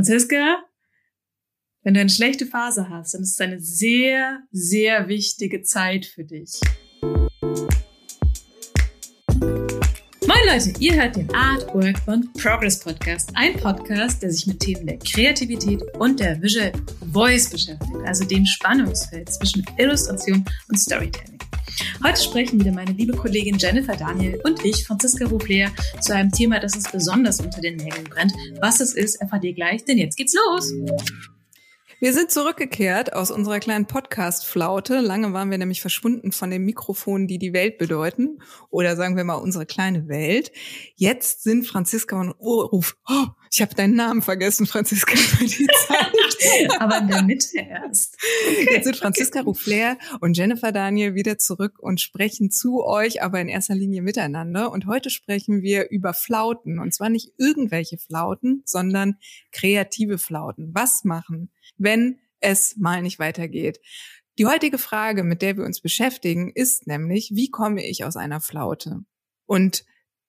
Franziska, wenn du eine schlechte Phase hast, dann ist es eine sehr, sehr wichtige Zeit für dich. Leute, ihr hört den Art, Work und Progress Podcast. Ein Podcast, der sich mit Themen der Kreativität und der Visual Voice beschäftigt, also dem Spannungsfeld zwischen Illustration und Storytelling. Heute sprechen wieder meine liebe Kollegin Jennifer Daniel und ich, Franziska Rufleer, zu einem Thema, das uns besonders unter den Nägeln brennt. Was es ist, erfahrt ihr gleich, denn jetzt geht's los. Wir sind zurückgekehrt aus unserer kleinen Podcast-Flaute. Lange waren wir nämlich verschwunden von den Mikrofonen, die die Welt bedeuten. Oder sagen wir mal unsere kleine Welt. Jetzt sind Franziska und Urruf. Oh, ich habe deinen Namen vergessen, Franziska, für die Zeit. Aber in der Mitte erst. Okay. Jetzt sind Franziska Ruffler und Jennifer Daniel wieder zurück und sprechen zu euch, aber in erster Linie miteinander. Und heute sprechen wir über Flauten. Und zwar nicht irgendwelche Flauten, sondern kreative Flauten. Was machen, wenn es mal nicht weitergeht? Die heutige Frage, mit der wir uns beschäftigen, ist nämlich, wie komme ich aus einer Flaute? Und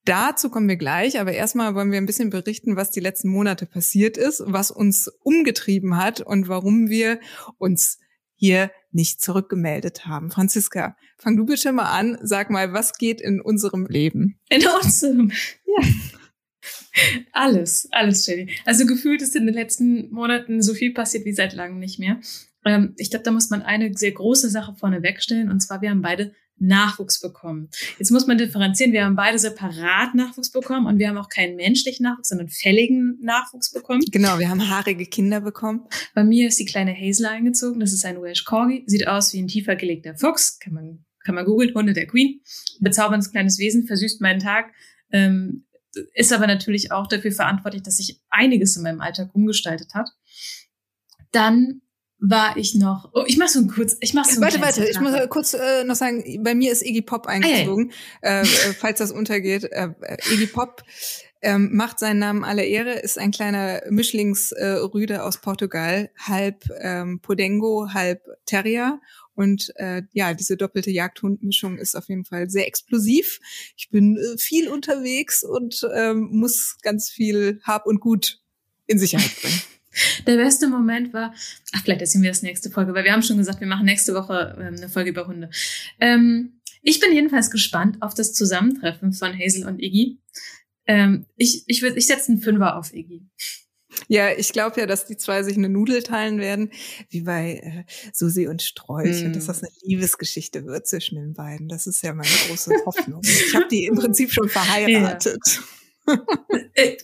Dazu kommen wir gleich, aber erstmal wollen wir ein bisschen berichten, was die letzten Monate passiert ist, was uns umgetrieben hat und warum wir uns hier nicht zurückgemeldet haben. Franziska, fang du bitte mal an. Sag mal, was geht in unserem Leben? In unserem, ja. Alles, alles, Jenny. Also gefühlt ist in den letzten Monaten so viel passiert wie seit langem nicht mehr. Ähm, ich glaube, da muss man eine sehr große Sache vorne wegstellen. Und zwar, wir haben beide Nachwuchs bekommen. Jetzt muss man differenzieren. Wir haben beide separat Nachwuchs bekommen und wir haben auch keinen menschlichen Nachwuchs, sondern fälligen Nachwuchs bekommen. Genau, wir haben haarige Kinder bekommen. Bei mir ist die kleine Hazel eingezogen. Das ist ein Welsh Corgi. Sieht aus wie ein tiefer gelegter Fuchs. Kann man, kann man googeln. Hunde der Queen. Bezauberndes kleines Wesen, versüßt meinen Tag. Ähm, ist aber natürlich auch dafür verantwortlich, dass sich einiges in meinem Alltag umgestaltet hat. Dann war ich noch. Oh, ich mach so ein kurz. Ich mach so ein Warte, warte. Ich muss kurz äh, noch sagen. Bei mir ist Iggy Pop eingezogen, ah, ja. äh, äh, falls das untergeht. Äh, Iggy Pop ähm, macht seinen Namen alle Ehre. Ist ein kleiner Mischlingsrüde äh, aus Portugal, halb ähm, Podengo, halb Terrier. Und äh, ja, diese doppelte Jagdhundmischung ist auf jeden Fall sehr explosiv. Ich bin äh, viel unterwegs und ähm, muss ganz viel Hab und Gut in Sicherheit bringen. Der beste Moment war, ach, vielleicht erzählen wir das nächste Folge, weil wir haben schon gesagt, wir machen nächste Woche ähm, eine Folge über Hunde. Ähm, ich bin jedenfalls gespannt auf das Zusammentreffen von Hazel und Iggy. Ähm, ich ich, ich setze einen Fünfer auf Iggy. Ja, ich glaube ja, dass die zwei sich eine Nudel teilen werden, wie bei äh, Susi und Strolch, mm. und dass das eine Liebesgeschichte wird zwischen den beiden. Das ist ja meine große Hoffnung. ich habe die im Prinzip schon verheiratet. Ja. Äh,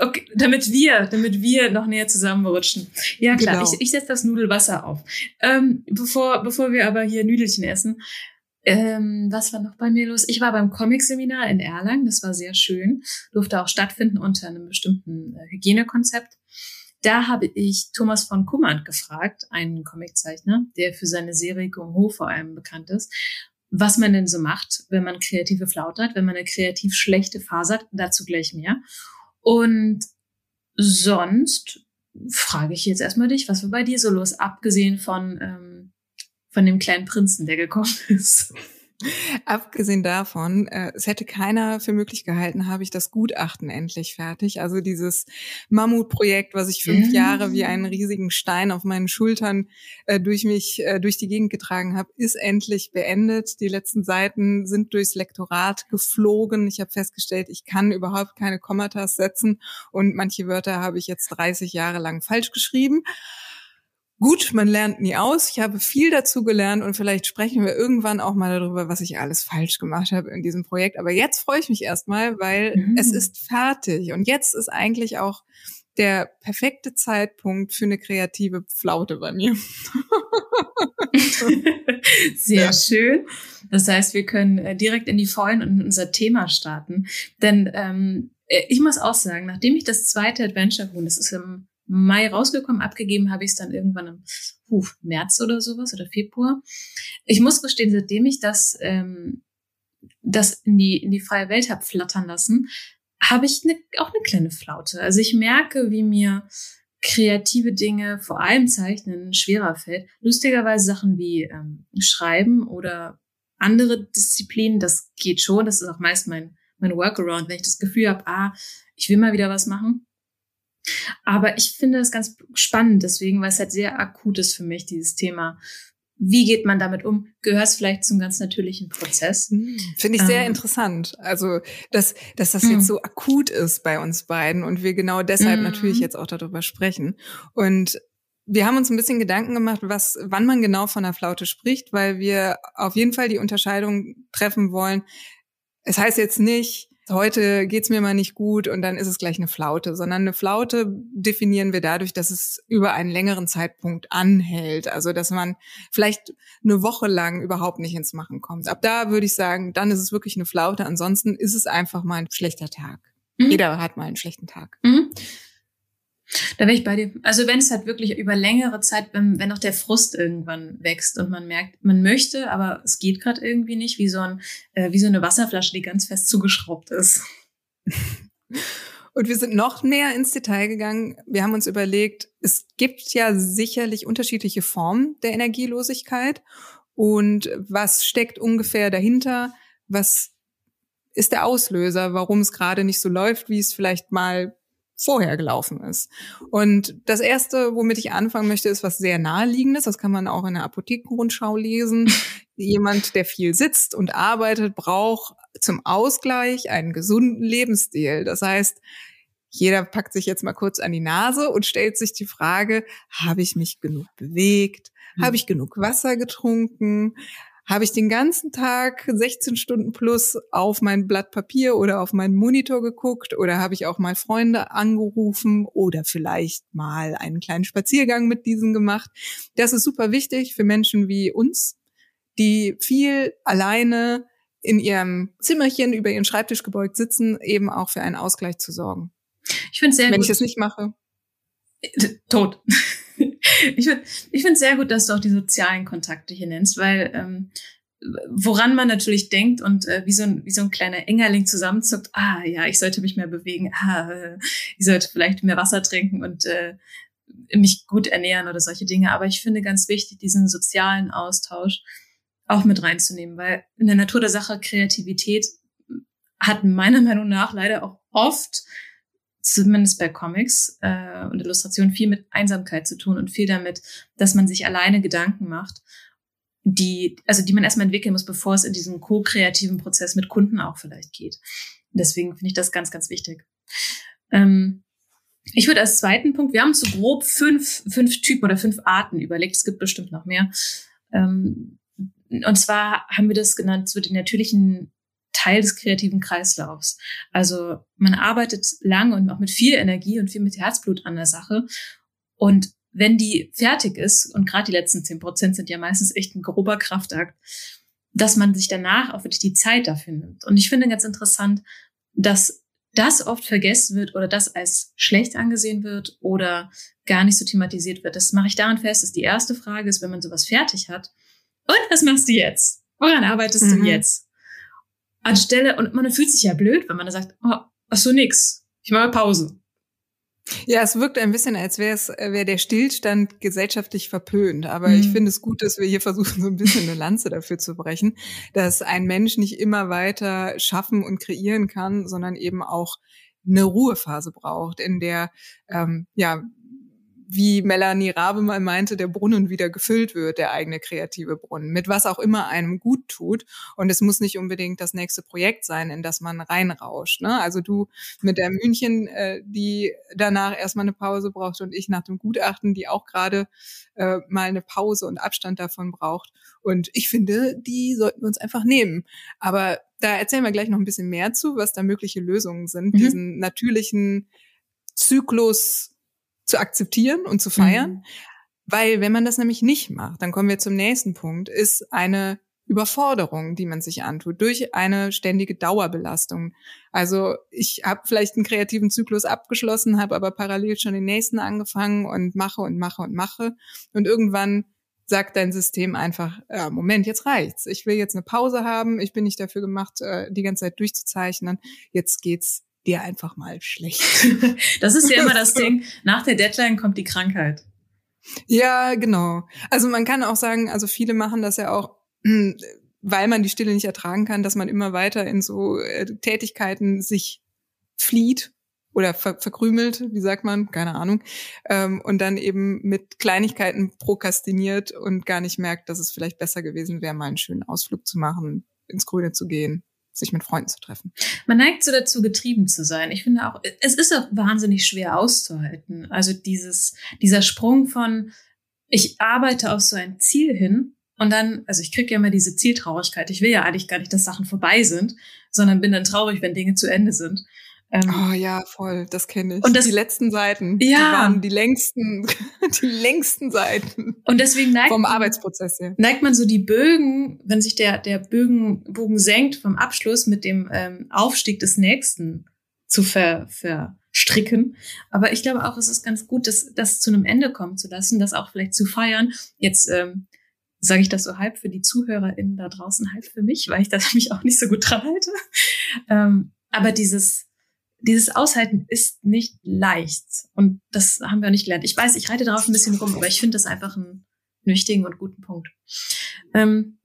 okay, damit wir, damit wir noch näher zusammenrutschen. Ja, klar, genau. ich, ich setze das Nudelwasser auf. Ähm, bevor, bevor wir aber hier Nüdelchen essen, ähm, was war noch bei mir los? Ich war beim Comic-Seminar in Erlangen, das war sehr schön, durfte auch stattfinden unter einem bestimmten äh, Hygienekonzept. Da habe ich Thomas von Kummand gefragt, einen Comiczeichner, der für seine Serie Gung Ho vor allem bekannt ist was man denn so macht, wenn man kreative Flaute hat, wenn man eine kreativ schlechte Phase hat, dazu gleich mehr. Und sonst frage ich jetzt erstmal dich, was war bei dir so los, abgesehen von, ähm, von dem kleinen Prinzen, der gekommen ist? Abgesehen davon, äh, es hätte keiner für möglich gehalten, habe ich das Gutachten endlich fertig. Also dieses Mammutprojekt, was ich fünf ja. Jahre wie einen riesigen Stein auf meinen Schultern äh, durch mich, äh, durch die Gegend getragen habe, ist endlich beendet. Die letzten Seiten sind durchs Lektorat geflogen. Ich habe festgestellt, ich kann überhaupt keine Kommatas setzen und manche Wörter habe ich jetzt 30 Jahre lang falsch geschrieben. Gut, man lernt nie aus. Ich habe viel dazu gelernt und vielleicht sprechen wir irgendwann auch mal darüber, was ich alles falsch gemacht habe in diesem Projekt. Aber jetzt freue ich mich erstmal, weil mhm. es ist fertig. Und jetzt ist eigentlich auch der perfekte Zeitpunkt für eine kreative Flaute bei mir. Sehr ja. schön. Das heißt, wir können äh, direkt in die Vollen und unser Thema starten. Denn ähm, äh, ich muss auch sagen, nachdem ich das zweite Adventure Huhn, das ist im Mai rausgekommen. Abgegeben habe ich es dann irgendwann im puh, März oder sowas oder Februar. Ich muss gestehen, seitdem ich das, ähm, das in die, in die freie Welt habe flattern lassen, habe ich ne, auch eine kleine Flaute. Also ich merke, wie mir kreative Dinge, vor allem Zeichnen, schwerer fällt. Lustigerweise Sachen wie ähm, Schreiben oder andere Disziplinen, das geht schon. Das ist auch meist mein, mein Workaround, wenn ich das Gefühl habe, ah, ich will mal wieder was machen Aber ich finde das ganz spannend deswegen, weil es halt sehr akut ist für mich, dieses Thema. Wie geht man damit um? Gehört es vielleicht zum ganz natürlichen Prozess? Hm, finde ich sehr ähm. interessant. Also, dass, dass das jetzt hm. so akut ist bei uns beiden und wir genau deshalb mm. natürlich jetzt auch darüber sprechen. Und wir haben uns ein bisschen Gedanken gemacht, was, wann man genau von der Flaute spricht, weil wir auf jeden Fall die Unterscheidung treffen wollen. Es heißt jetzt nicht, heute geht's mir mal nicht gut und dann ist es gleich eine Flaute, sondern eine Flaute definieren wir dadurch, dass es über einen längeren Zeitpunkt anhält. Also dass man vielleicht eine Woche lang überhaupt nicht ins Machen kommt. Ab da würde ich sagen, dann ist es wirklich eine Flaute. Ansonsten ist es einfach mal ein schlechter Tag. Mhm. Jeder hat mal einen schlechten Tag. Mhm. Da wäre ich bei dir. Also wenn es halt wirklich über längere Zeit, wenn, wenn auch der Frust irgendwann wächst und man merkt, man möchte, aber es geht gerade irgendwie nicht, wie so, ein, äh, wie so eine Wasserflasche, die ganz fest zugeschraubt ist. Und wir sind noch näher ins Detail gegangen. Wir haben uns überlegt, es gibt ja sicherlich unterschiedliche Formen der Energielosigkeit. Und was steckt ungefähr dahinter? Was ist der Auslöser, warum es gerade nicht so läuft, wie es vielleicht mal vorher gelaufen ist. Und das erste, womit ich anfangen möchte, ist was sehr naheliegendes. Das kann man auch in der Apothekenrundschau lesen. Jemand, der viel sitzt und arbeitet, braucht zum Ausgleich einen gesunden Lebensstil. Das heißt, jeder packt sich jetzt mal kurz an die Nase und stellt sich die Frage, habe ich mich genug bewegt? Habe ich genug Wasser getrunken? Habe ich den ganzen Tag 16 Stunden plus auf mein Blatt Papier oder auf meinen Monitor geguckt oder habe ich auch mal Freunde angerufen oder vielleicht mal einen kleinen Spaziergang mit diesen gemacht. Das ist super wichtig für Menschen wie uns, die viel alleine in ihrem Zimmerchen über ihren Schreibtisch gebeugt sitzen, eben auch für einen Ausgleich zu sorgen. Ich finde sehr Wenn gut. ich das nicht mache. Tot. Ich finde ich finde sehr gut, dass du auch die sozialen Kontakte hier nennst, weil ähm, woran man natürlich denkt und äh, wie, so ein, wie so ein kleiner Engerling zusammenzuckt, ah ja, ich sollte mich mehr bewegen, ah, ich sollte vielleicht mehr Wasser trinken und äh, mich gut ernähren oder solche Dinge. Aber ich finde ganz wichtig, diesen sozialen Austausch auch mit reinzunehmen, weil in der Natur der Sache Kreativität hat meiner Meinung nach leider auch oft zumindest bei Comics äh, und Illustrationen viel mit Einsamkeit zu tun und viel damit, dass man sich alleine Gedanken macht, die, also die man erstmal entwickeln muss, bevor es in diesen co-kreativen Prozess mit Kunden auch vielleicht geht. Deswegen finde ich das ganz, ganz wichtig. Ähm, ich würde als zweiten Punkt, wir haben so grob fünf, fünf Typen oder fünf Arten überlegt. Es gibt bestimmt noch mehr. Ähm, und zwar haben wir das genannt, so den natürlichen Teil des kreativen Kreislaufs. Also man arbeitet lang und auch mit viel Energie und viel mit Herzblut an der Sache. Und wenn die fertig ist, und gerade die letzten zehn Prozent sind ja meistens echt ein grober Kraftakt, dass man sich danach auch wirklich die Zeit dafür nimmt. Und ich finde ganz interessant, dass das oft vergessen wird oder das als schlecht angesehen wird oder gar nicht so thematisiert wird. Das mache ich daran fest, dass die erste Frage ist, wenn man sowas fertig hat, und was machst du jetzt? Woran arbeitest mhm. du jetzt? Anstelle, und man fühlt sich ja blöd, wenn man da sagt, oh, ach so nix, ich mache Pause. Ja, es wirkt ein bisschen, als wäre es, wäre der Stillstand gesellschaftlich verpönt. Aber mhm. ich finde es gut, dass wir hier versuchen, so ein bisschen eine Lanze dafür zu brechen, dass ein Mensch nicht immer weiter schaffen und kreieren kann, sondern eben auch eine Ruhephase braucht, in der ähm, ja wie Melanie Rabe mal meinte, der Brunnen wieder gefüllt wird, der eigene kreative Brunnen, mit was auch immer einem gut tut. Und es muss nicht unbedingt das nächste Projekt sein, in das man reinrauscht. Ne? Also du mit der München, äh, die danach erstmal eine Pause braucht und ich nach dem Gutachten, die auch gerade äh, mal eine Pause und Abstand davon braucht. Und ich finde, die sollten wir uns einfach nehmen. Aber da erzählen wir gleich noch ein bisschen mehr zu, was da mögliche Lösungen sind, mhm. diesen natürlichen Zyklus zu akzeptieren und zu feiern. Mhm. Weil wenn man das nämlich nicht macht, dann kommen wir zum nächsten Punkt, ist eine Überforderung, die man sich antut, durch eine ständige Dauerbelastung. Also ich habe vielleicht einen kreativen Zyklus abgeschlossen, habe aber parallel schon den nächsten angefangen und mache und mache und mache. Und irgendwann sagt dein System einfach, ja, Moment, jetzt reicht's. Ich will jetzt eine Pause haben. Ich bin nicht dafür gemacht, äh, die ganze Zeit durchzuzeichnen. Jetzt geht's dir einfach mal schlecht. das ist ja immer das Ding. Nach der Deadline kommt die Krankheit. Ja, genau. Also man kann auch sagen, also viele machen das ja auch, hm, weil man die Stille nicht ertragen kann, dass man immer weiter in so äh, Tätigkeiten sich flieht oder ver verkrümelt, wie sagt man, keine Ahnung, ähm, und dann eben mit Kleinigkeiten prokrastiniert und gar nicht merkt, dass es vielleicht besser gewesen wäre, mal einen schönen Ausflug zu machen, ins Grüne zu gehen, sich mit Freunden zu treffen. Man neigt so dazu, getrieben zu sein. Ich finde auch, es ist auch wahnsinnig schwer auszuhalten. Also dieses, dieser Sprung von, ich arbeite auf so ein Ziel hin und dann, also ich kriege ja immer diese Zieltraurigkeit. Ich will ja eigentlich gar nicht, dass Sachen vorbei sind, sondern bin dann traurig, wenn Dinge zu Ende sind. Ähm, oh ja, voll, das kenne ich. Und das, die letzten Seiten, ja, die waren die längsten, die längsten Seiten. Und deswegen neigt vom Arbeitsprozess her. neigt man so die Bögen, wenn sich der der Bögen, Bogen senkt vom Abschluss mit dem ähm, Aufstieg des nächsten zu ver, verstricken. Aber ich glaube auch, es ist ganz gut, das, das zu einem Ende kommen zu lassen, das auch vielleicht zu feiern. Jetzt ähm, sage ich das so halb für die ZuhörerInnen da draußen, halb für mich, weil ich da mich auch nicht so gut dran halte. Ähm, aber dieses dieses Aushalten ist nicht leicht. Und das haben wir auch nicht gelernt. Ich weiß, ich reite darauf ein bisschen rum, aber ich finde das einfach einen, wichtigen und guten Punkt. Ähm,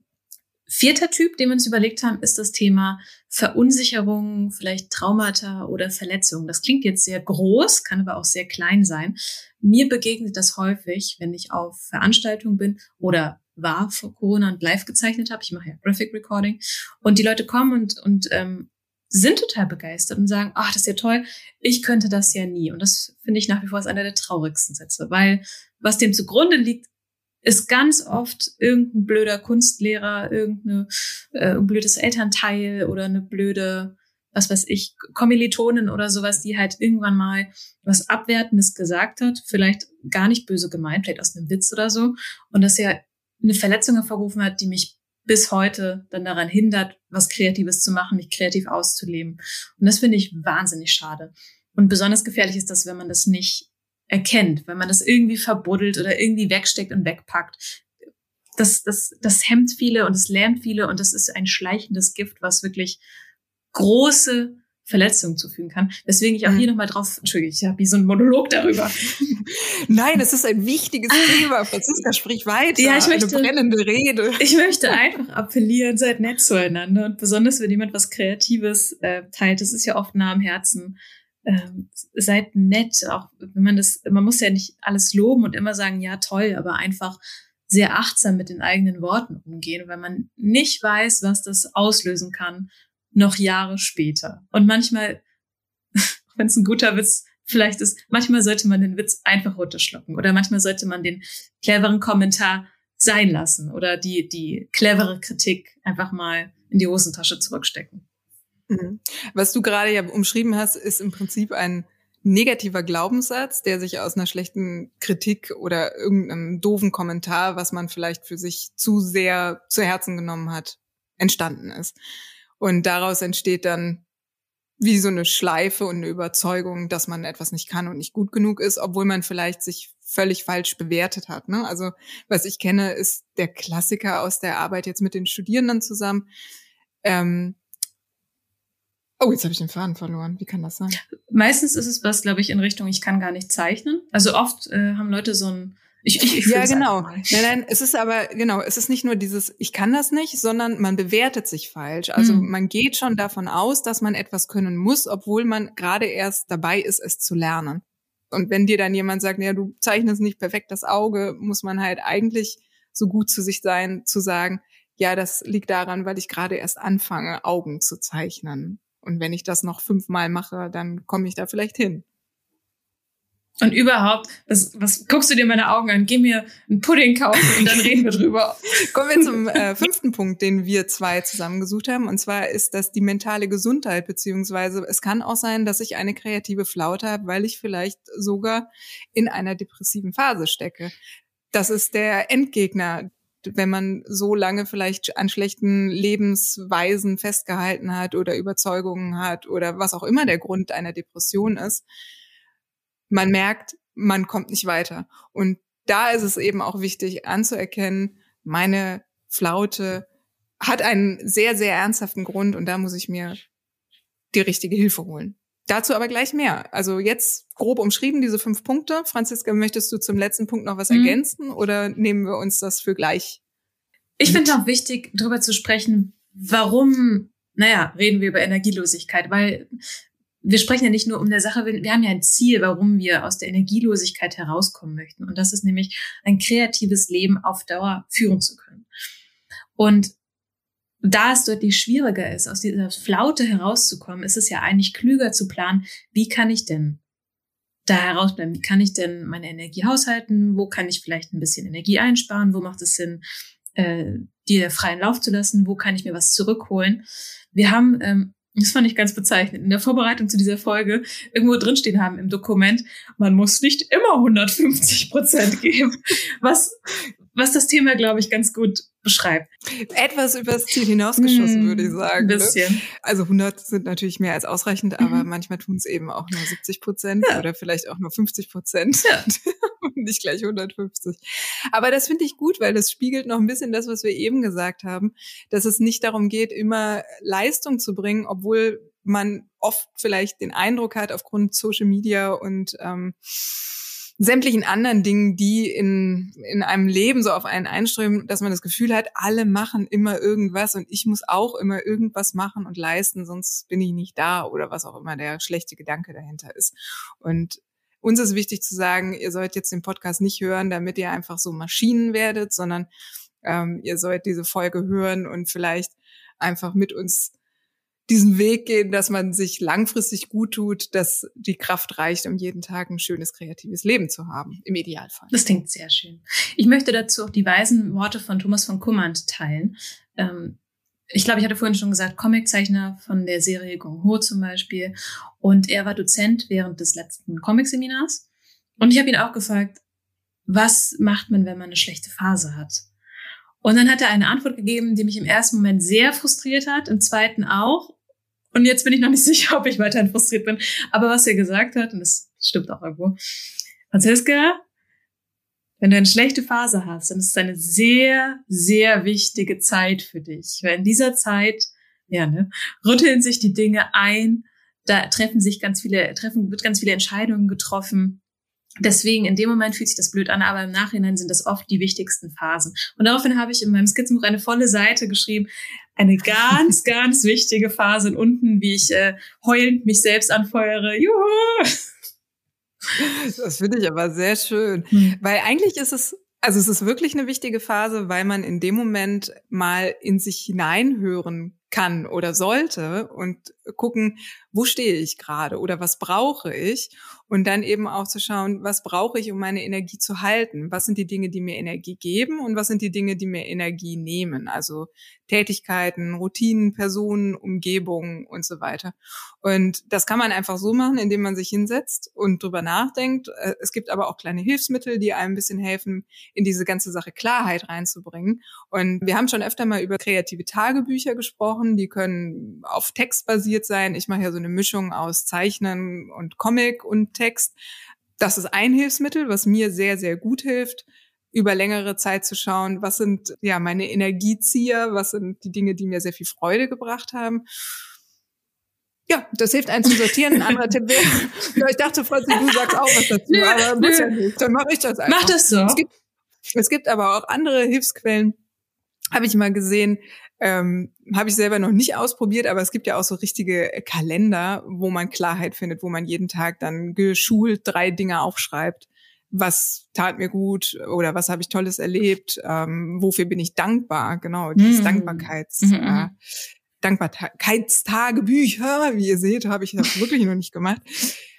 vierter Typ, den wir uns überlegt haben, ist das Thema Verunsicherung, vielleicht Traumata oder Verletzungen. Das klingt jetzt sehr groß, kann aber auch sehr klein sein. Mir begegnet das häufig, wenn ich auf Veranstaltungen bin oder war vor Corona und live gezeichnet habe. Ich mache ja Graphic Recording. Und die Leute kommen und, und ähm, sind total begeistert und sagen, ach, das ist ja toll, ich könnte das ja nie. Und das finde ich nach wie vor ist einer der traurigsten Sätze, weil was dem zugrunde liegt, ist ganz oft irgendein blöder Kunstlehrer, irgendein äh, blödes Elternteil oder eine blöde, was weiß ich, Kommilitonin oder sowas, die halt irgendwann mal was Abwertendes gesagt hat, vielleicht gar nicht böse gemeint, vielleicht aus einem Witz oder so, und das ja eine Verletzung hervorgerufen hat, die mich bis heute dann daran hindert, was Kreatives zu machen, mich kreativ auszuleben. Und das finde ich wahnsinnig schade. Und besonders gefährlich ist das, wenn man das nicht erkennt, wenn man das irgendwie verbuddelt oder irgendwie wegsteckt und wegpackt. Das, das, das hemmt viele und es lähmt viele und das ist ein schleichendes Gift, was wirklich große Verletzungen zufügen kann. Deswegen ich auch hier mhm. nochmal drauf, Entschuldigung, ich habe hier so einen Monolog darüber. Nein, es ist ein wichtiges ah. Thema. Franziska, sprich weiter. Ja, ich möchte, eine brennende Rede. Ich möchte einfach appellieren, seid nett zueinander. Und besonders, wenn jemand was Kreatives äh, teilt, das ist ja oft nah am Herzen. Ähm, seid nett, auch wenn man das, man muss ja nicht alles loben und immer sagen, ja, toll, aber einfach sehr achtsam mit den eigenen Worten umgehen, weil man nicht weiß, was das auslösen kann noch Jahre später. Und manchmal, wenn es ein guter Witz vielleicht ist, manchmal sollte man den Witz einfach runterschlucken oder manchmal sollte man den cleveren Kommentar sein lassen oder die, die clevere Kritik einfach mal in die Hosentasche zurückstecken. Mhm. Was du gerade ja umschrieben hast, ist im Prinzip ein negativer Glaubenssatz, der sich aus einer schlechten Kritik oder irgendeinem doofen Kommentar, was man vielleicht für sich zu sehr zu Herzen genommen hat, entstanden ist. Und daraus entsteht dann wie so eine Schleife und eine Überzeugung, dass man etwas nicht kann und nicht gut genug ist, obwohl man vielleicht sich völlig falsch bewertet hat. Ne? Also was ich kenne, ist der Klassiker aus der Arbeit jetzt mit den Studierenden zusammen. Ähm, Oh, jetzt habe ich den Faden verloren. Wie kann das sein? Meistens ist es was, glaube ich, in Richtung, ich kann gar nicht zeichnen. Also oft äh, haben Leute so ein ich, ich, ich ja, genau. Nein, nein, es ist aber, genau, es ist nicht nur dieses, ich kann das nicht, sondern man bewertet sich falsch. Also mhm. man geht schon davon aus, dass man etwas können muss, obwohl man gerade erst dabei ist, es zu lernen. Und wenn dir dann jemand sagt, ja, du zeichnest nicht perfekt das Auge, muss man halt eigentlich so gut zu sich sein, zu sagen, ja, das liegt daran, weil ich gerade erst anfange, Augen zu zeichnen. Und wenn ich das noch fünfmal mache, dann komme ich da vielleicht hin. Und überhaupt, was, was guckst du dir meine Augen an? Geh mir einen Pudding kaufen und dann reden wir drüber. Kommen wir zum äh, fünften Punkt, den wir zwei zusammengesucht haben. Und zwar ist das die mentale Gesundheit, beziehungsweise es kann auch sein, dass ich eine kreative Flaute habe, weil ich vielleicht sogar in einer depressiven Phase stecke. Das ist der Endgegner wenn man so lange vielleicht an schlechten Lebensweisen festgehalten hat oder Überzeugungen hat oder was auch immer der Grund einer Depression ist, man merkt, man kommt nicht weiter. Und da ist es eben auch wichtig anzuerkennen, meine Flaute hat einen sehr, sehr ernsthaften Grund und da muss ich mir die richtige Hilfe holen. Dazu aber gleich mehr. Also jetzt grob umschrieben diese fünf Punkte. Franziska, möchtest du zum letzten Punkt noch was mhm. ergänzen oder nehmen wir uns das für gleich? Ich finde auch wichtig, darüber zu sprechen, warum, naja, reden wir über Energielosigkeit, weil wir sprechen ja nicht nur um der Sache, wir haben ja ein Ziel, warum wir aus der Energielosigkeit herauskommen möchten. Und das ist nämlich ein kreatives Leben auf Dauer führen zu können. Und da es deutlich schwieriger ist, aus dieser Flaute herauszukommen, ist es ja eigentlich klüger zu planen, wie kann ich denn da herausbleiben? Wie kann ich denn meine Energie haushalten? Wo kann ich vielleicht ein bisschen Energie einsparen? Wo macht es Sinn, äh, dir freien Lauf zu lassen? Wo kann ich mir was zurückholen? Wir haben ähm, das fand ich ganz bezeichnend. In der Vorbereitung zu dieser Folge irgendwo drinstehen haben im Dokument, man muss nicht immer 150 Prozent geben. Was, was das Thema, glaube ich, ganz gut beschreibt. Etwas übers Ziel hinausgeschossen, mm, würde ich sagen. Ein ne? bisschen. Ne? Also 100 sind natürlich mehr als ausreichend, aber mhm. manchmal tun es eben auch nur 70 Prozent ja. oder vielleicht auch nur 50 Prozent. Ja. nicht gleich 150. Aber das finde ich gut, weil das spiegelt noch ein bisschen das, was wir eben gesagt haben, dass es nicht darum geht, immer Leistung zu bringen, obwohl man oft vielleicht den Eindruck hat, aufgrund Social Media und ähm, sämtlichen anderen Dingen, die in, in einem Leben so auf einen einströmen, dass man das Gefühl hat, alle machen immer irgendwas und ich muss auch immer irgendwas machen und leisten, sonst bin ich nicht da oder was auch immer der schlechte Gedanke dahinter ist. Und uns ist wichtig zu sagen, ihr sollt jetzt den Podcast nicht hören, damit ihr einfach so Maschinen werdet, sondern ähm, ihr sollt diese Folge hören und vielleicht einfach mit uns diesen Weg gehen, dass man sich langfristig gut tut, dass die Kraft reicht, um jeden Tag ein schönes, kreatives Leben zu haben, im Idealfall. Das klingt sehr schön. Ich möchte dazu auch die weisen Worte von Thomas von Kummand teilen. Ähm, ich glaube, ich hatte vorhin schon gesagt, Comiczeichner von der Serie Gong Ho zum Beispiel. Und er war Dozent während des letzten Comicseminars. Und ich habe ihn auch gefragt, was macht man, wenn man eine schlechte Phase hat? Und dann hat er eine Antwort gegeben, die mich im ersten Moment sehr frustriert hat, im zweiten auch. Und jetzt bin ich noch nicht sicher, ob ich weiterhin frustriert bin. Aber was er gesagt hat, und das stimmt auch irgendwo, Franziska, wenn du eine schlechte Phase hast, dann ist es eine sehr, sehr wichtige Zeit für dich. Weil in dieser Zeit, ja, ne, rütteln sich die Dinge ein, da treffen sich ganz viele, treffen, wird ganz viele Entscheidungen getroffen. Deswegen, in dem Moment fühlt sich das blöd an, aber im Nachhinein sind das oft die wichtigsten Phasen. Und daraufhin habe ich in meinem Skizzenbuch eine volle Seite geschrieben, eine ganz, ganz wichtige Phase und unten, wie ich äh, heulend mich selbst anfeuere. Juhu! Das finde ich aber sehr schön, hm. weil eigentlich ist es also es ist wirklich eine wichtige Phase, weil man in dem Moment mal in sich hineinhören kann oder sollte und gucken, wo stehe ich gerade oder was brauche ich und dann eben auch zu schauen, was brauche ich, um meine Energie zu halten? Was sind die Dinge, die mir Energie geben und was sind die Dinge, die mir Energie nehmen? Also Tätigkeiten, Routinen, Personen, Umgebungen und so weiter. Und das kann man einfach so machen, indem man sich hinsetzt und drüber nachdenkt. Äh, es gibt aber auch kleine Hilfsmittel, die einem ein bisschen helfen, in diese ganze Sache Klarheit reinzubringen. Und wir haben schon öfter mal über kreative Tagebücher gesprochen. Die können auf Text basiert sein. Ich mache ja so eine Mischung aus Zeichnen und Comic und Text. Das ist ein Hilfsmittel, was mir sehr, sehr gut hilft über längere Zeit zu schauen, was sind ja meine Energiezieher, was sind die Dinge, die mir sehr viel Freude gebracht haben. Ja, das hilft einem zu sortieren. Ein anderer Tipp wäre, ja, ich dachte, Franzi, du sagst auch was dazu, nö, aber muss ja nicht. Dann mache ich das einfach. Mach das so. Es gibt, es gibt aber auch andere Hilfsquellen, habe ich mal gesehen, ähm, habe ich selber noch nicht ausprobiert, aber es gibt ja auch so richtige Kalender, wo man Klarheit findet, wo man jeden Tag dann geschult drei Dinge aufschreibt was tat mir gut oder was habe ich Tolles erlebt, ähm, wofür bin ich dankbar, genau, dieses mm. Dankbarkeits, -hmm. äh, Dankbarkeitstagebücher, wie ihr seht, habe ich das wirklich noch nicht gemacht,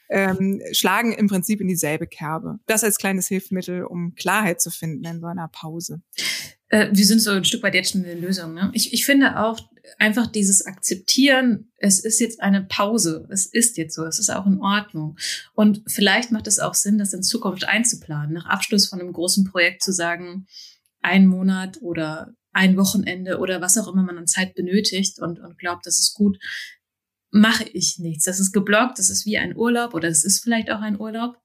ähm, schlagen im Prinzip in dieselbe Kerbe. Das als kleines Hilfsmittel, um Klarheit zu finden in so einer Pause äh, wir sind so ein Stück weit jetzt schon in der Lösung. Ne? Ich, ich finde auch einfach dieses Akzeptieren, es ist jetzt eine Pause, es ist jetzt so, es ist auch in Ordnung. Und vielleicht macht es auch Sinn, das in Zukunft einzuplanen, nach Abschluss von einem großen Projekt zu sagen, ein Monat oder ein Wochenende oder was auch immer man an Zeit benötigt und, und glaubt, das ist gut, mache ich nichts. Das ist geblockt, das ist wie ein Urlaub oder es ist vielleicht auch ein Urlaub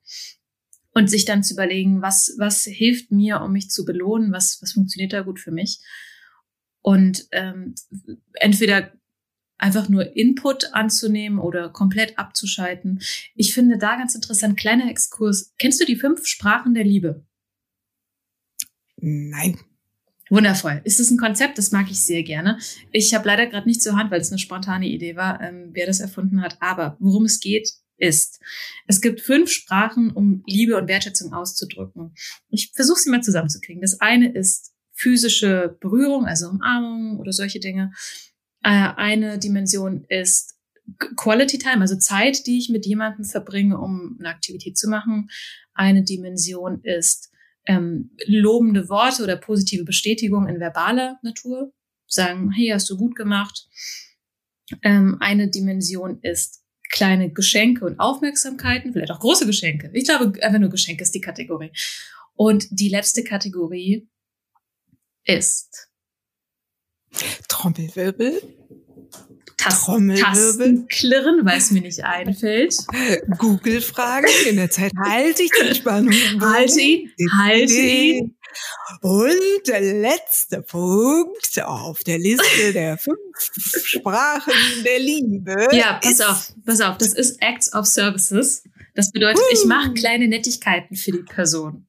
und sich dann zu überlegen, was, was hilft mir, um mich zu belohnen, was, was funktioniert da gut für mich. Und ähm, entweder einfach nur Input anzunehmen oder komplett abzuschalten. Ich finde da ganz interessant, kleiner Exkurs. Kennst du die fünf Sprachen der Liebe? Nein. Wundervoll. Ist es ein Konzept? Das mag ich sehr gerne. Ich habe leider gerade nicht zur Hand, weil es eine spontane Idee war, ähm, wer das erfunden hat. Aber worum es geht, ist, es gibt fünf Sprachen, um Liebe und Wertschätzung auszudrücken. Ich versuche sie mal zusammenzukriegen. Das eine ist physische Berührung, also Umarmung oder solche Dinge. Äh, eine Dimension ist Quality Time, also Zeit, die ich mit jemandem verbringe, um eine Aktivität zu machen. Eine Dimension ist ähm, lobende Worte oder positive Bestätigung in verbaler Natur. Sagen, hey, hast du gut gemacht. Ähm, eine Dimension ist kleine Geschenke und Aufmerksamkeiten, vielleicht auch große Geschenke. Ich glaube, einfach nur Geschenke ist die Kategorie. Und die letzte Kategorie ist Trommelwirbel. Tasten, Tasten klirren, weil es mir nicht einfällt. Google-Fragen. In der Zeit halte ich die Spannung. Halte ihn, halte ihn. Und der letzte Punkt auf der Liste der fünf Sprachen der Liebe. Ja, pass auf, pass auf. Das ist Acts of Services. Das bedeutet, ich mache kleine Nettigkeiten für die Person.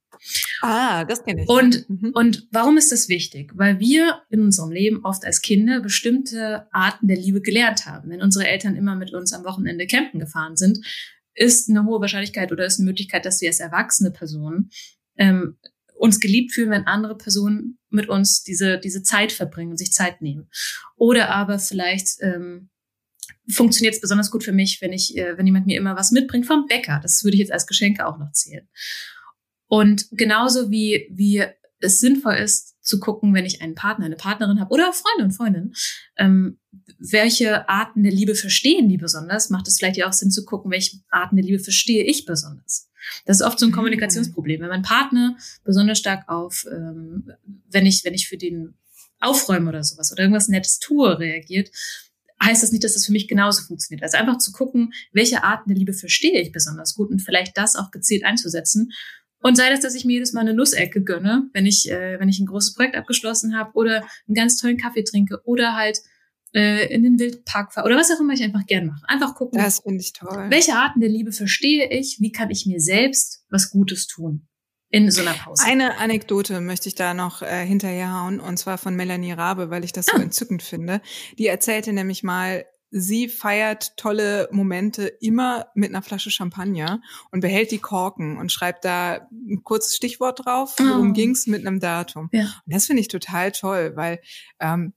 Ah, das kenne ich. Und, mhm. und warum ist das wichtig? Weil wir in unserem Leben oft als Kinder bestimmte Arten der Liebe gelernt haben. Wenn unsere Eltern immer mit uns am Wochenende campen gefahren sind, ist eine hohe Wahrscheinlichkeit oder ist eine Möglichkeit, dass wir als erwachsene Personen ähm, uns geliebt fühlen, wenn andere Personen mit uns diese, diese Zeit verbringen und sich Zeit nehmen. Oder aber vielleicht ähm, funktioniert es besonders gut für mich, wenn ich, äh, wenn jemand mir immer was mitbringt vom Bäcker. Das würde ich jetzt als Geschenke auch noch zählen. Und genauso wie, wie es sinnvoll ist, zu gucken, wenn ich einen Partner, eine Partnerin habe oder Freunde und Freundin, ähm, welche Arten der Liebe verstehen die besonders, macht es vielleicht ja auch Sinn zu gucken, welche Arten der Liebe verstehe ich besonders. Das ist oft so ein mhm. Kommunikationsproblem. Wenn mein Partner besonders stark auf, ähm, wenn ich, wenn ich für den aufräume oder sowas oder irgendwas Nettes tue, reagiert, heißt das nicht, dass das für mich genauso funktioniert. Also einfach zu gucken, welche Arten der Liebe verstehe ich besonders gut und vielleicht das auch gezielt einzusetzen und sei das, dass ich mir jedes Mal eine Nussecke gönne, wenn ich, äh, wenn ich ein großes Projekt abgeschlossen habe oder einen ganz tollen Kaffee trinke oder halt äh, in den Wildpark fahre oder was auch immer ich einfach gern mache. Einfach gucken. Das finde ich toll. Welche Arten der Liebe verstehe ich? Wie kann ich mir selbst was Gutes tun? In so einer Pause. Eine Anekdote möchte ich da noch äh, hinterherhauen, und zwar von Melanie Rabe, weil ich das ah. so entzückend finde. Die erzählte nämlich mal, sie feiert tolle Momente immer mit einer Flasche Champagner und behält die Korken und schreibt da ein kurzes Stichwort drauf, worum oh. ging's mit einem Datum. Ja. Und das finde ich total toll, weil ähm,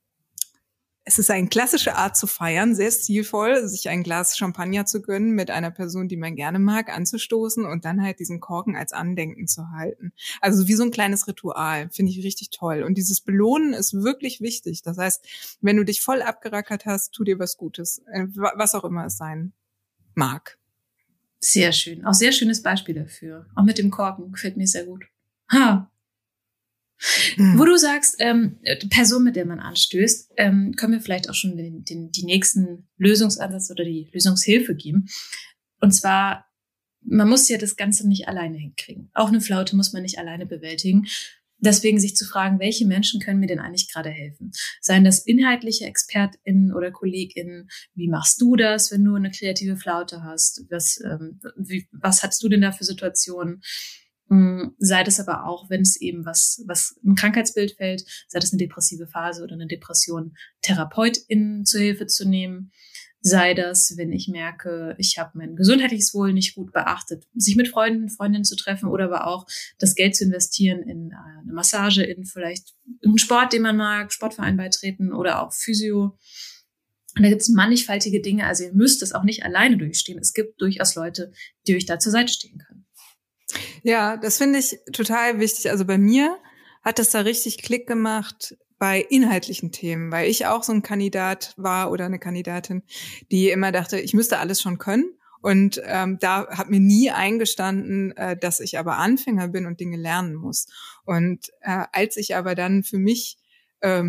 es ist eine klassische Art zu feiern, sehr stilvoll, sich ein Glas Champagner zu gönnen, mit einer Person, die man gerne mag, anzustoßen und dann halt diesen Korken als Andenken zu halten. Also wie so ein kleines Ritual, finde ich richtig toll. Und dieses Belohnen ist wirklich wichtig. Das heißt, wenn du dich voll abgerackert hast, tu dir was Gutes, äh, was auch immer es sein mag. Sehr schön. Auch sehr schönes Beispiel dafür. Auch mit dem Korken gefällt mir sehr gut. Ha, Mhm. Wo du sagst, ähm, Person, mit der man anstößt, ähm, können wir vielleicht auch schon den, den, die nächsten Lösungsansatz oder die Lösungshilfe geben. Und zwar, man muss ja das Ganze nicht alleine hinkriegen. Auch eine Flaute muss man nicht alleine bewältigen. Deswegen sich zu fragen, welche Menschen können mir denn eigentlich gerade helfen? Seien das inhaltliche ExpertInnen oder KollegInnen? Wie machst du das, wenn du eine kreative Flaute hast? Was, ähm, wie, was hast du denn da für Situationen? Mm, sei das aber auch, wenn es eben was, was ein Krankheitsbild fällt, sei das eine depressive Phase oder eine Depression, TherapeutInnen zur Hilfe zu nehmen. Sei das, wenn ich merke, ich habe mein gesundheitliches Wohl nicht gut beachtet, sich mit Freunden, Freundinnen zu treffen oder aber auch das Geld zu investieren in äh, eine Massage, in vielleicht einen Sport, den man mag, Sportverein beitreten oder auch Physio. Und da gibt es mannigfaltige Dinge. Also ihr müsst es auch nicht alleine durchstehen. Es gibt durchaus Leute, die euch da zur Seite stehen können. Ja, das finde ich total wichtig. Also bei mir hat es da richtig Klick gemacht bei inhaltlichen Themen, weil ich auch so ein Kandidat war oder eine Kandidatin, die immer dachte, ich müsste alles schon können. Und ähm, da hat mir nie eingestanden, äh, dass ich aber Anfänger bin und Dinge lernen muss. Und äh, als ich aber dann für mich äh,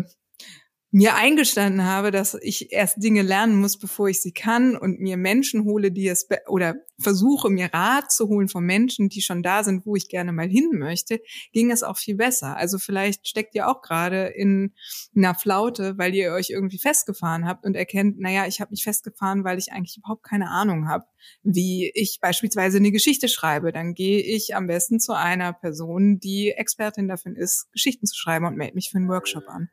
mir eingestanden habe, dass ich erst Dinge lernen muss, bevor ich sie kann und mir Menschen hole, die es oder versuche mir Rat zu holen von Menschen, die schon da sind, wo ich gerne mal hin möchte, ging es auch viel besser. Also vielleicht steckt ihr auch gerade in einer Flaute, weil ihr euch irgendwie festgefahren habt und erkennt, naja, ich habe mich festgefahren, weil ich eigentlich überhaupt keine Ahnung habe, wie ich beispielsweise eine Geschichte schreibe. Dann gehe ich am besten zu einer Person, die Expertin dafür ist, Geschichten zu schreiben und melde mich für einen Workshop an.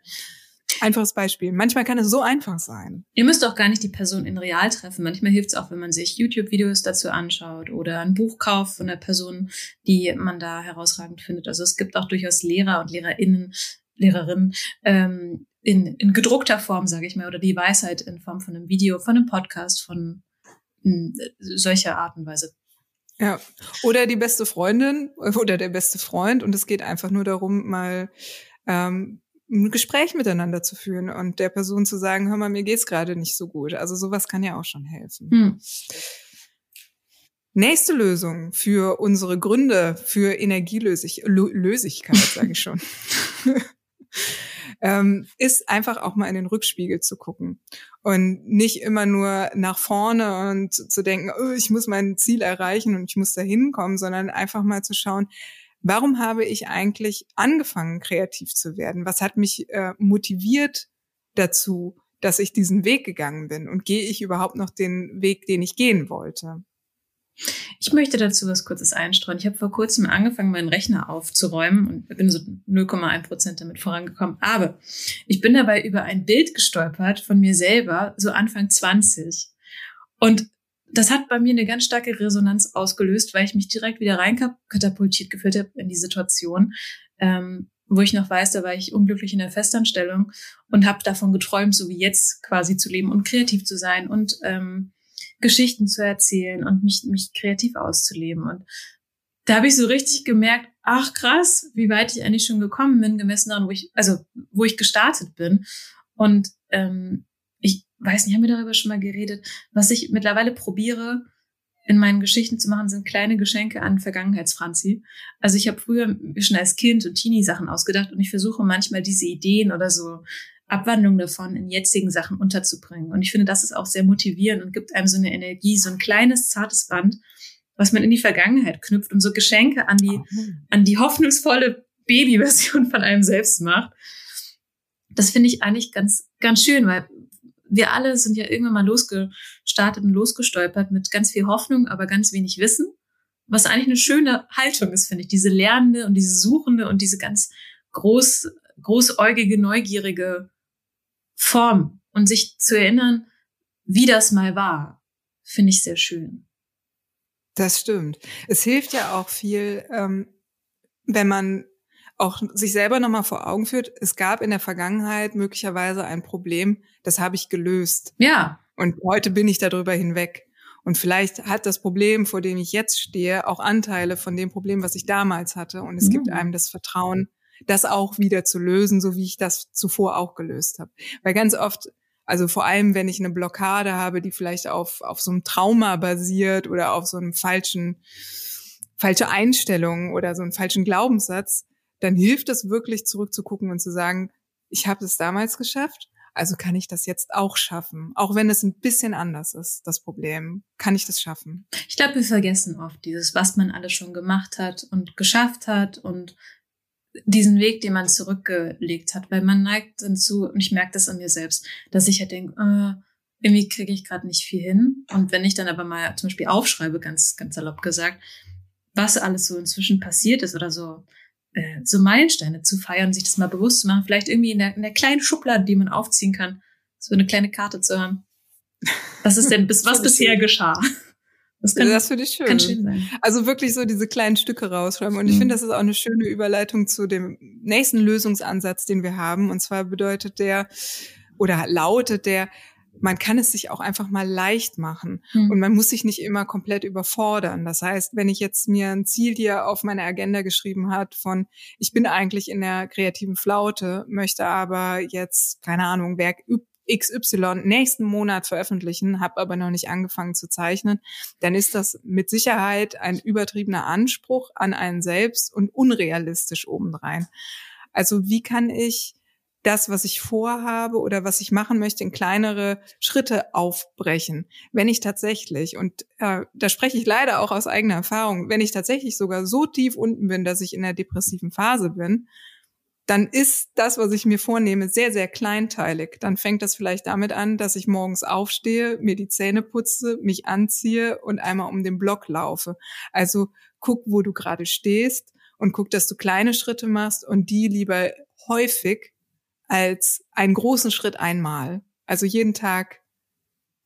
Einfaches Beispiel. Manchmal kann es so einfach sein. Ihr müsst auch gar nicht die Person in real treffen. Manchmal hilft es auch, wenn man sich YouTube-Videos dazu anschaut oder ein Buch kauft von der Person, die man da herausragend findet. Also es gibt auch durchaus Lehrer und Lehrerinnen, Lehrerinnen ähm, in, in gedruckter Form, sage ich mal, oder die Weisheit in Form von einem Video, von einem Podcast, von hm, solcher Art und Weise. Ja, oder die beste Freundin oder der beste Freund und es geht einfach nur darum, mal ähm, ein Gespräch miteinander zu führen und der Person zu sagen, hör mal, mir geht's gerade nicht so gut. Also sowas kann ja auch schon helfen. Hm. Nächste Lösung für unsere Gründe für Energielösigkeit, sage ich schon, ähm, ist einfach auch mal in den Rückspiegel zu gucken und nicht immer nur nach vorne und zu denken, oh, ich muss mein Ziel erreichen und ich muss da hinkommen, sondern einfach mal zu schauen, warum habe ich eigentlich angefangen, kreativ zu werden? Was hat mich äh, motiviert dazu, dass ich diesen Weg gegangen bin? Und gehe ich überhaupt noch den Weg, den ich gehen wollte? Ich möchte dazu was Kurzes einstreuen. Ich habe vor kurzem angefangen, meinen Rechner aufzuräumen und bin so 0,1 Prozent damit vorangekommen. Aber ich bin dabei über ein Bild gestolpert von mir selber, so Anfang 20. Und das hat bei mir eine ganz starke Resonanz ausgelöst, weil ich mich direkt wieder reinkatapultiert gefühlt habe in die Situation, ähm, wo ich noch weiß, da war ich unglücklich in der Festanstellung und habe davon geträumt, so wie jetzt quasi zu leben und kreativ zu sein und ähm, Geschichten zu erzählen und mich, mich kreativ auszuleben. Und da habe ich so richtig gemerkt, ach krass, wie weit ich eigentlich schon gekommen bin, gemessen daran, wo ich, also wo ich gestartet bin. Und ähm, weiß nicht, haben wir darüber schon mal geredet, was ich mittlerweile probiere, in meinen Geschichten zu machen, sind kleine Geschenke an Vergangenheitsfranzi. Also ich habe früher schon als Kind und Teenie Sachen ausgedacht und ich versuche manchmal diese Ideen oder so Abwandlungen davon in jetzigen Sachen unterzubringen. Und ich finde, das ist auch sehr motivierend und gibt einem so eine Energie, so ein kleines, zartes Band, was man in die Vergangenheit knüpft und so Geschenke an die, an die hoffnungsvolle Babyversion von einem selbst macht. Das finde ich eigentlich ganz, ganz schön, weil wir alle sind ja irgendwann mal losgestartet und losgestolpert mit ganz viel Hoffnung, aber ganz wenig Wissen. Was eigentlich eine schöne Haltung ist, finde ich. Diese lernende und diese suchende und diese ganz groß, großäugige, neugierige Form. Und sich zu erinnern, wie das mal war, finde ich sehr schön. Das stimmt. Es hilft ja auch viel, ähm, wenn man auch sich selber nochmal vor Augen führt, es gab in der Vergangenheit möglicherweise ein Problem, das habe ich gelöst. Ja. Und heute bin ich darüber hinweg. Und vielleicht hat das Problem, vor dem ich jetzt stehe, auch Anteile von dem Problem, was ich damals hatte. Und es mhm. gibt einem das Vertrauen, das auch wieder zu lösen, so wie ich das zuvor auch gelöst habe. Weil ganz oft, also vor allem, wenn ich eine Blockade habe, die vielleicht auf, auf so einem Trauma basiert oder auf so einem falschen, falsche Einstellung oder so einem falschen Glaubenssatz, dann hilft es wirklich zurückzugucken und zu sagen, ich habe es damals geschafft, also kann ich das jetzt auch schaffen. Auch wenn es ein bisschen anders ist, das Problem. Kann ich das schaffen? Ich glaube, wir vergessen oft dieses, was man alles schon gemacht hat und geschafft hat und diesen Weg, den man zurückgelegt hat, weil man neigt dazu, und ich merke das an mir selbst, dass ich halt denke, äh, irgendwie kriege ich gerade nicht viel hin. Und wenn ich dann aber mal zum Beispiel aufschreibe, ganz, ganz salopp gesagt, was alles so inzwischen passiert ist oder so, äh, so Meilensteine zu feiern, sich das mal bewusst zu machen, vielleicht irgendwie in der, in der kleinen Schublade, die man aufziehen kann, so eine kleine Karte zu haben. Was ist denn, bis, was bisher geschah? Das, kann, das finde ich schön. Schön sein. Also wirklich so diese kleinen Stücke rausschreiben. Und ich mhm. finde, das ist auch eine schöne Überleitung zu dem nächsten Lösungsansatz, den wir haben. Und zwar bedeutet der oder lautet der, man kann es sich auch einfach mal leicht machen mhm. und man muss sich nicht immer komplett überfordern. Das heißt, wenn ich jetzt mir ein Ziel hier auf meine Agenda geschrieben hat von, ich bin eigentlich in der kreativen Flaute, möchte aber jetzt, keine Ahnung, Werk XY nächsten Monat veröffentlichen, habe aber noch nicht angefangen zu zeichnen, dann ist das mit Sicherheit ein übertriebener Anspruch an einen selbst und unrealistisch obendrein. Also wie kann ich das, was ich vorhabe oder was ich machen möchte, in kleinere Schritte aufbrechen. Wenn ich tatsächlich, und äh, da spreche ich leider auch aus eigener Erfahrung, wenn ich tatsächlich sogar so tief unten bin, dass ich in der depressiven Phase bin, dann ist das, was ich mir vornehme, sehr, sehr kleinteilig. Dann fängt das vielleicht damit an, dass ich morgens aufstehe, mir die Zähne putze, mich anziehe und einmal um den Block laufe. Also guck, wo du gerade stehst und guck, dass du kleine Schritte machst und die lieber häufig als einen großen Schritt einmal. Also jeden Tag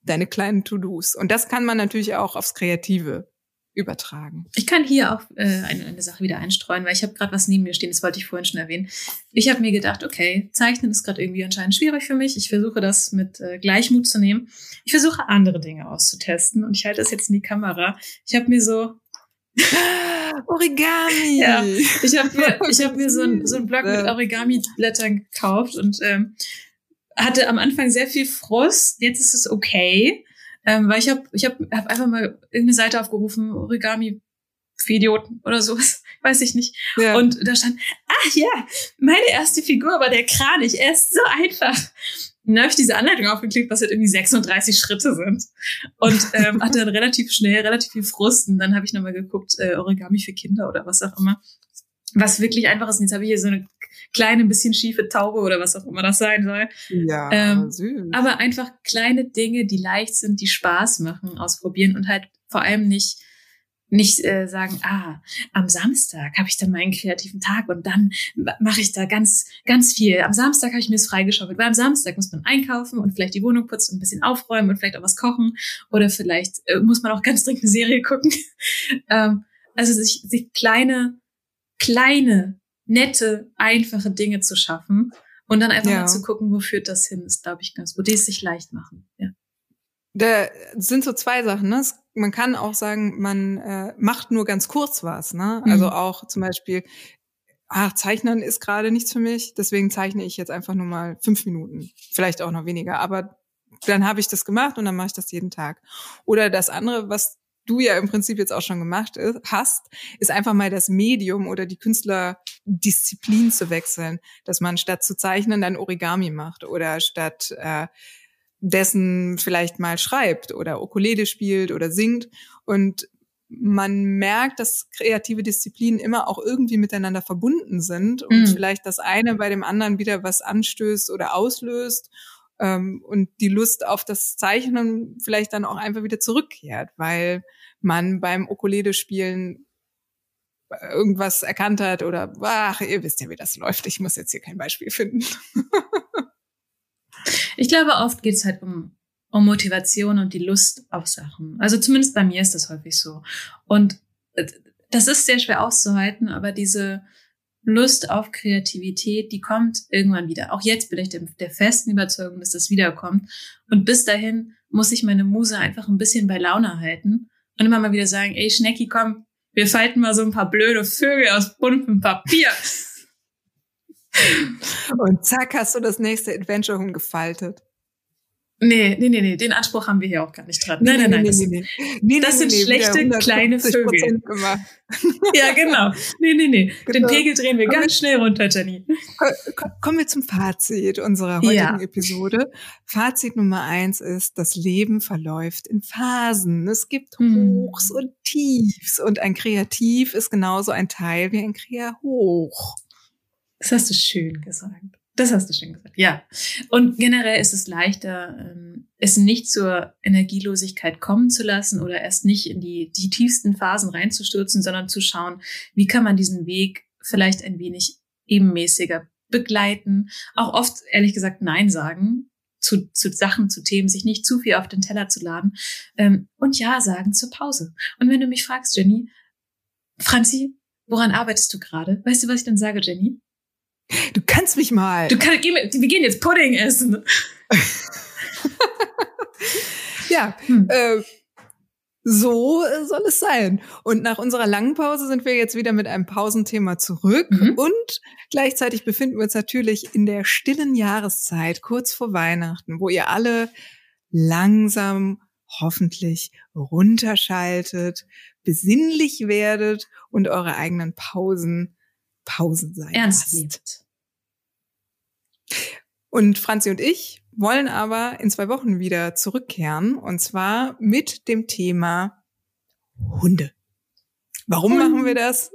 deine kleinen To-Dos. Und das kann man natürlich auch aufs Kreative übertragen. Ich kann hier auch äh, eine, eine Sache wieder einstreuen, weil ich habe gerade was neben mir stehen, das wollte ich vorhin schon erwähnen. Ich habe mir gedacht, okay, Zeichnen ist gerade irgendwie anscheinend schwierig für mich. Ich versuche das mit äh, Gleichmut zu nehmen. Ich versuche andere Dinge auszutesten und ich halte das jetzt in die Kamera. Ich habe mir so Origami. Ja, ich habe mir, ich hab mir so ein, so ein Block mit Origami-Blättern gekauft und ähm, hatte am Anfang sehr viel Frust. Jetzt ist es okay. Ähm, weil ich habe ich hab, hab einfach mal irgendeine Seite aufgerufen, Origami für Idioten oder sowas, weiß ich nicht. Ja. Und da stand, ach ja, meine erste Figur war der Kranich, er ist so einfach. Und dann habe ich diese Anleitung aufgeklickt, was halt irgendwie 36 Schritte sind. Und ähm, hatte dann relativ schnell relativ viel Frust. Und dann habe ich nochmal geguckt, äh, Origami für Kinder oder was auch immer. Was wirklich einfach ist. Und jetzt habe ich hier so eine kleine, bisschen schiefe Taube oder was auch immer das sein soll. Ja, ähm, süß. Aber einfach kleine Dinge, die leicht sind, die Spaß machen, ausprobieren und halt vor allem nicht nicht äh, sagen, ah, am Samstag habe ich dann meinen kreativen Tag und dann mache ich da ganz, ganz viel. Am Samstag habe ich mir das freigeschaufelt, weil am Samstag muss man einkaufen und vielleicht die Wohnung putzen und ein bisschen aufräumen und vielleicht auch was kochen oder vielleicht äh, muss man auch ganz dringend eine Serie gucken. ähm, also sich, sich kleine, kleine nette, einfache Dinge zu schaffen und dann einfach ja. mal zu gucken, wo führt das hin, ist, glaube ich, ganz gut. Die es sich leicht machen. Ja. Da sind so zwei Sachen. Ne? Man kann auch sagen, man äh, macht nur ganz kurz was. Ne? Mhm. Also auch zum Beispiel, ach, Zeichnen ist gerade nichts für mich, deswegen zeichne ich jetzt einfach nur mal fünf Minuten, vielleicht auch noch weniger. Aber dann habe ich das gemacht und dann mache ich das jeden Tag. Oder das andere, was du ja im Prinzip jetzt auch schon gemacht ist, hast, ist einfach mal das Medium oder die Künstlerdisziplin zu wechseln, dass man statt zu zeichnen dann Origami macht oder statt äh, dessen vielleicht mal schreibt oder Ukulele spielt oder singt und man merkt, dass kreative Disziplinen immer auch irgendwie miteinander verbunden sind und mhm. vielleicht das eine bei dem anderen wieder was anstößt oder auslöst ähm, und die Lust auf das Zeichnen vielleicht dann auch einfach wieder zurückkehrt, weil man beim Ukulele-Spielen irgendwas erkannt hat oder ach, ihr wisst ja, wie das läuft. Ich muss jetzt hier kein Beispiel finden. ich glaube, oft geht es halt um, um Motivation und die Lust auf Sachen. Also zumindest bei mir ist das häufig so. Und äh, das ist sehr schwer auszuhalten, aber diese Lust auf Kreativität, die kommt irgendwann wieder. Auch jetzt bin ich der festen Überzeugung, dass das wiederkommt. Und bis dahin muss ich meine Muse einfach ein bisschen bei Laune halten und immer mal wieder sagen, ey Schnecki, komm, wir falten mal so ein paar blöde Vögel aus buntem Papier. Und zack, hast du das nächste Adventure-Hund gefaltet. Nee, nee, nee, nee, den Anspruch haben wir hier auch gar nicht dran. Nein, nein, nein. Nee, das, nee, nee. nee das sind schlechte kleine Vögel. Gemacht. ja, genau. Nee, nee, nee. Genau. Den Pegel drehen wir Kommen ganz schnell runter, Jenny. Kommen wir zum Fazit unserer heutigen ja. Episode. Fazit Nummer eins ist, das Leben verläuft in Phasen. Es gibt hm. Hochs und Tiefs und ein Kreativ ist genauso ein Teil wie ein Krea-Hoch. Das hast du schön gesagt. Das hast du schön gesagt. Ja. Und generell ist es leichter, ähm, es nicht zur Energielosigkeit kommen zu lassen oder erst nicht in die, die tiefsten Phasen reinzustürzen, sondern zu schauen, wie kann man diesen Weg vielleicht ein wenig ebenmäßiger begleiten. Auch oft, ehrlich gesagt, Nein sagen zu, zu Sachen, zu Themen, sich nicht zu viel auf den Teller zu laden ähm, und Ja sagen zur Pause. Und wenn du mich fragst, Jenny, Franzi, woran arbeitest du gerade? Weißt du, was ich dann sage, Jenny? Du kannst mich mal. Du kannst, wir gehen jetzt Pudding essen. ja, hm. äh, so soll es sein. Und nach unserer langen Pause sind wir jetzt wieder mit einem Pausenthema zurück. Mhm. Und gleichzeitig befinden wir uns natürlich in der stillen Jahreszeit, kurz vor Weihnachten, wo ihr alle langsam hoffentlich runterschaltet, besinnlich werdet und eure eigenen Pausen Pausen sein Ernst lasst. Und Franzi und ich wollen aber in zwei Wochen wieder zurückkehren und zwar mit dem Thema Hunde. Warum Hunde. machen wir das?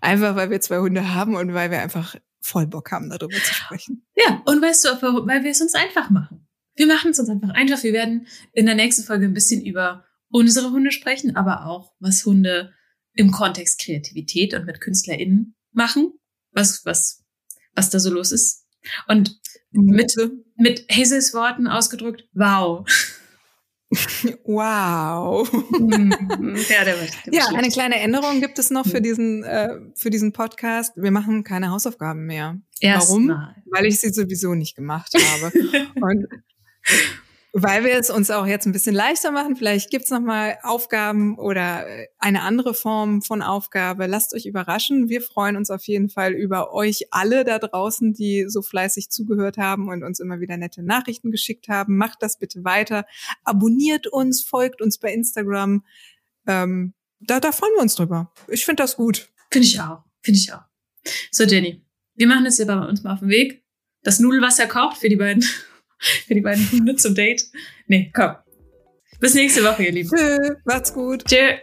Einfach weil wir zwei Hunde haben und weil wir einfach voll Bock haben, darüber zu sprechen. Ja, und weißt du, weil wir es uns einfach machen. Wir machen es uns einfach einfach. Wir werden in der nächsten Folge ein bisschen über unsere Hunde sprechen, aber auch, was Hunde im Kontext Kreativität und mit KünstlerInnen machen, was, was, was da so los ist. Und mit, mit Hazels Worten ausgedrückt, wow. Wow. Mhm. ja, der wird, der ja eine kleine Änderung gibt es noch für diesen, äh, für diesen Podcast. Wir machen keine Hausaufgaben mehr. Erst Warum? Mal. Weil ich sie sowieso nicht gemacht habe. Und weil wir es uns auch jetzt ein bisschen leichter machen, vielleicht gibt's noch mal Aufgaben oder äh, eine andere Form von Aufgabe. Lasst euch überraschen. Wir freuen uns auf jeden Fall über euch alle da draußen, die so fleißig zugehört haben und uns immer wieder nette Nachrichten geschickt haben. Macht das bitte weiter. Abonniert uns, folgt uns bei Instagram. Ähm, da, da freuen wir uns drüber. Ich finde das gut. Finde ich auch. Finde ich auch. So, Jenny, wir machen jetzt hier bei uns mal auf den Weg. Das Nudelwasser kocht für die beiden für die beiden Hunde zum Date. Nee, komm. Bis nächste Woche, ihr Lieben. Tschö, macht's gut. Tschö.